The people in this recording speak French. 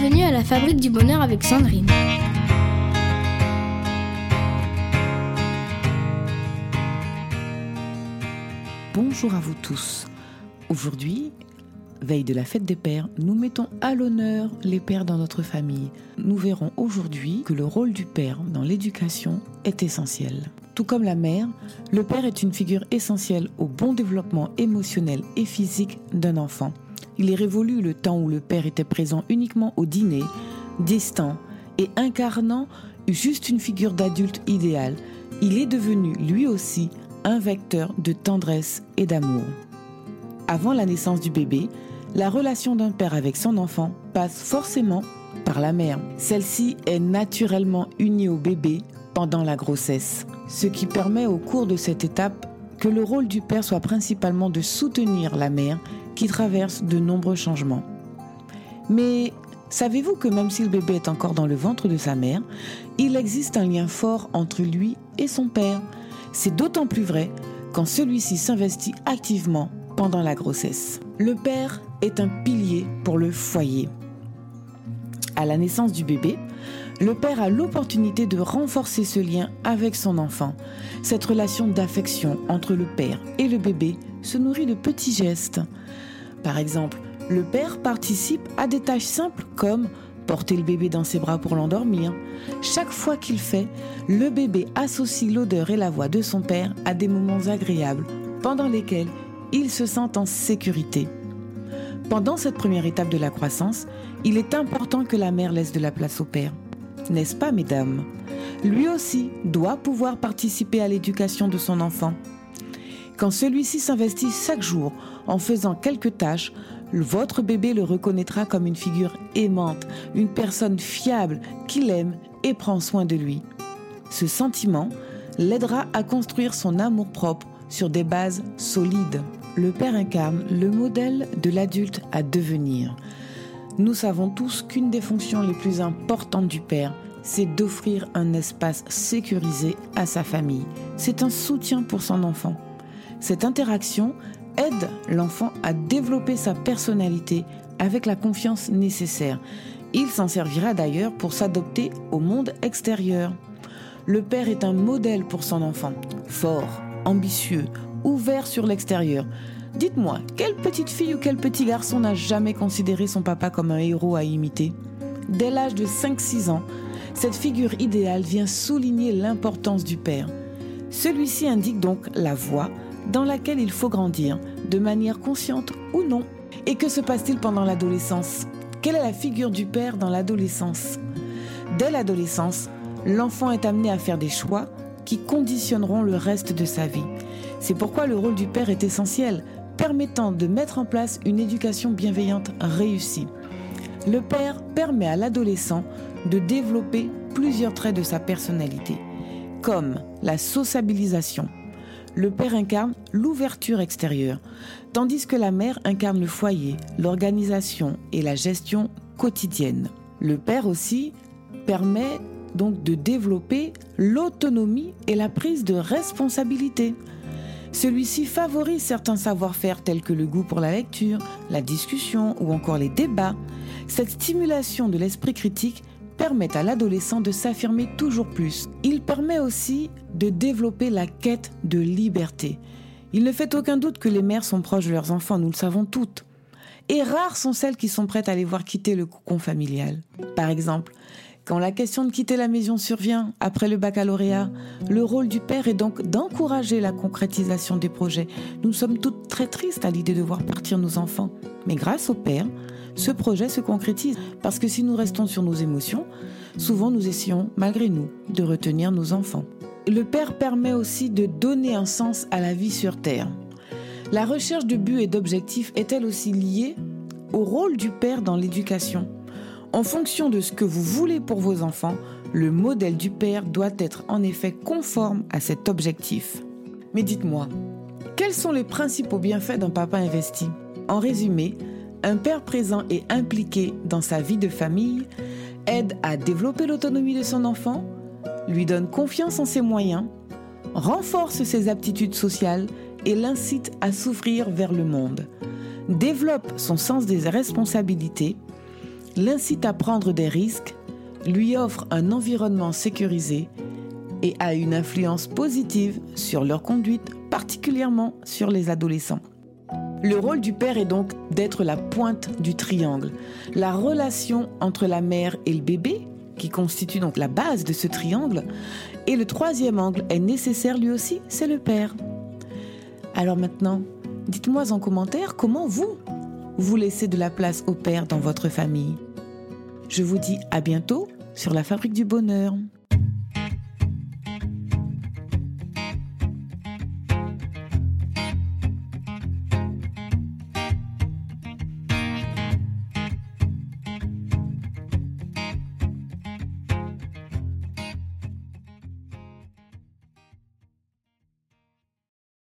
Bienvenue à la Fabrique du Bonheur avec Sandrine. Bonjour à vous tous. Aujourd'hui, veille de la fête des pères, nous mettons à l'honneur les pères dans notre famille. Nous verrons aujourd'hui que le rôle du père dans l'éducation est essentiel. Tout comme la mère, le père est une figure essentielle au bon développement émotionnel et physique d'un enfant. Il est révolu le temps où le père était présent uniquement au dîner, distant et incarnant juste une figure d'adulte idéal. Il est devenu lui aussi un vecteur de tendresse et d'amour. Avant la naissance du bébé, la relation d'un père avec son enfant passe forcément par la mère. Celle-ci est naturellement unie au bébé pendant la grossesse, ce qui permet au cours de cette étape que le rôle du père soit principalement de soutenir la mère qui traverse de nombreux changements. Mais savez-vous que même si le bébé est encore dans le ventre de sa mère, il existe un lien fort entre lui et son père C'est d'autant plus vrai quand celui-ci s'investit activement pendant la grossesse. Le père est un pilier pour le foyer. À la naissance du bébé, le père a l'opportunité de renforcer ce lien avec son enfant. Cette relation d'affection entre le père et le bébé se nourrit de petits gestes. Par exemple, le père participe à des tâches simples comme porter le bébé dans ses bras pour l'endormir. Chaque fois qu'il fait, le bébé associe l'odeur et la voix de son père à des moments agréables pendant lesquels il se sent en sécurité. Pendant cette première étape de la croissance, il est important que la mère laisse de la place au père. N'est-ce pas, mesdames? Lui aussi doit pouvoir participer à l'éducation de son enfant. Quand celui-ci s'investit chaque jour en faisant quelques tâches, votre bébé le reconnaîtra comme une figure aimante, une personne fiable qui l'aime et prend soin de lui. Ce sentiment l'aidera à construire son amour-propre sur des bases solides. Le père incarne le modèle de l'adulte à devenir. Nous savons tous qu'une des fonctions les plus importantes du père, c'est d'offrir un espace sécurisé à sa famille. C'est un soutien pour son enfant. Cette interaction aide l'enfant à développer sa personnalité avec la confiance nécessaire. Il s'en servira d'ailleurs pour s'adopter au monde extérieur. Le père est un modèle pour son enfant, fort, ambitieux, ouvert sur l'extérieur. Dites-moi, quelle petite fille ou quel petit garçon n'a jamais considéré son papa comme un héros à imiter? Dès l'âge de 5-6 ans, cette figure idéale vient souligner l'importance du père. Celui-ci indique donc la voie dans laquelle il faut grandir, de manière consciente ou non. Et que se passe-t-il pendant l'adolescence? Quelle est la figure du père dans l'adolescence? Dès l'adolescence, l'enfant est amené à faire des choix qui conditionneront le reste de sa vie. C'est pourquoi le rôle du père est essentiel, permettant de mettre en place une éducation bienveillante réussie. Le père permet à l'adolescent de développer plusieurs traits de sa personnalité, comme la sociabilisation, le père incarne l'ouverture extérieure, tandis que la mère incarne le foyer, l'organisation et la gestion quotidienne. Le père aussi permet donc de développer l'autonomie et la prise de responsabilité. Celui-ci favorise certains savoir-faire tels que le goût pour la lecture, la discussion ou encore les débats. Cette stimulation de l'esprit critique permet à l'adolescent de s'affirmer toujours plus. Il permet aussi de développer la quête de liberté. Il ne fait aucun doute que les mères sont proches de leurs enfants, nous le savons toutes. Et rares sont celles qui sont prêtes à les voir quitter le cocon familial. Par exemple, quand la question de quitter la maison survient après le baccalauréat, le rôle du père est donc d'encourager la concrétisation des projets. Nous sommes toutes très tristes à l'idée de voir partir nos enfants. Mais grâce au père, ce projet se concrétise. Parce que si nous restons sur nos émotions, souvent nous essayons, malgré nous, de retenir nos enfants. Le Père permet aussi de donner un sens à la vie sur Terre. La recherche de but et d'objectifs est-elle aussi liée au rôle du Père dans l'éducation En fonction de ce que vous voulez pour vos enfants, le modèle du Père doit être en effet conforme à cet objectif. Mais dites-moi, quels sont les principaux bienfaits d'un papa investi? En résumé, un père présent et impliqué dans sa vie de famille aide à développer l'autonomie de son enfant, lui donne confiance en ses moyens, renforce ses aptitudes sociales et l'incite à s'ouvrir vers le monde, développe son sens des responsabilités, l'incite à prendre des risques, lui offre un environnement sécurisé et a une influence positive sur leur conduite, particulièrement sur les adolescents. Le rôle du père est donc d'être la pointe du triangle, la relation entre la mère et le bébé, qui constitue donc la base de ce triangle, et le troisième angle est nécessaire lui aussi, c'est le père. Alors maintenant, dites-moi en commentaire comment vous, vous laissez de la place au père dans votre famille? Je vous dis à bientôt sur la fabrique du bonheur.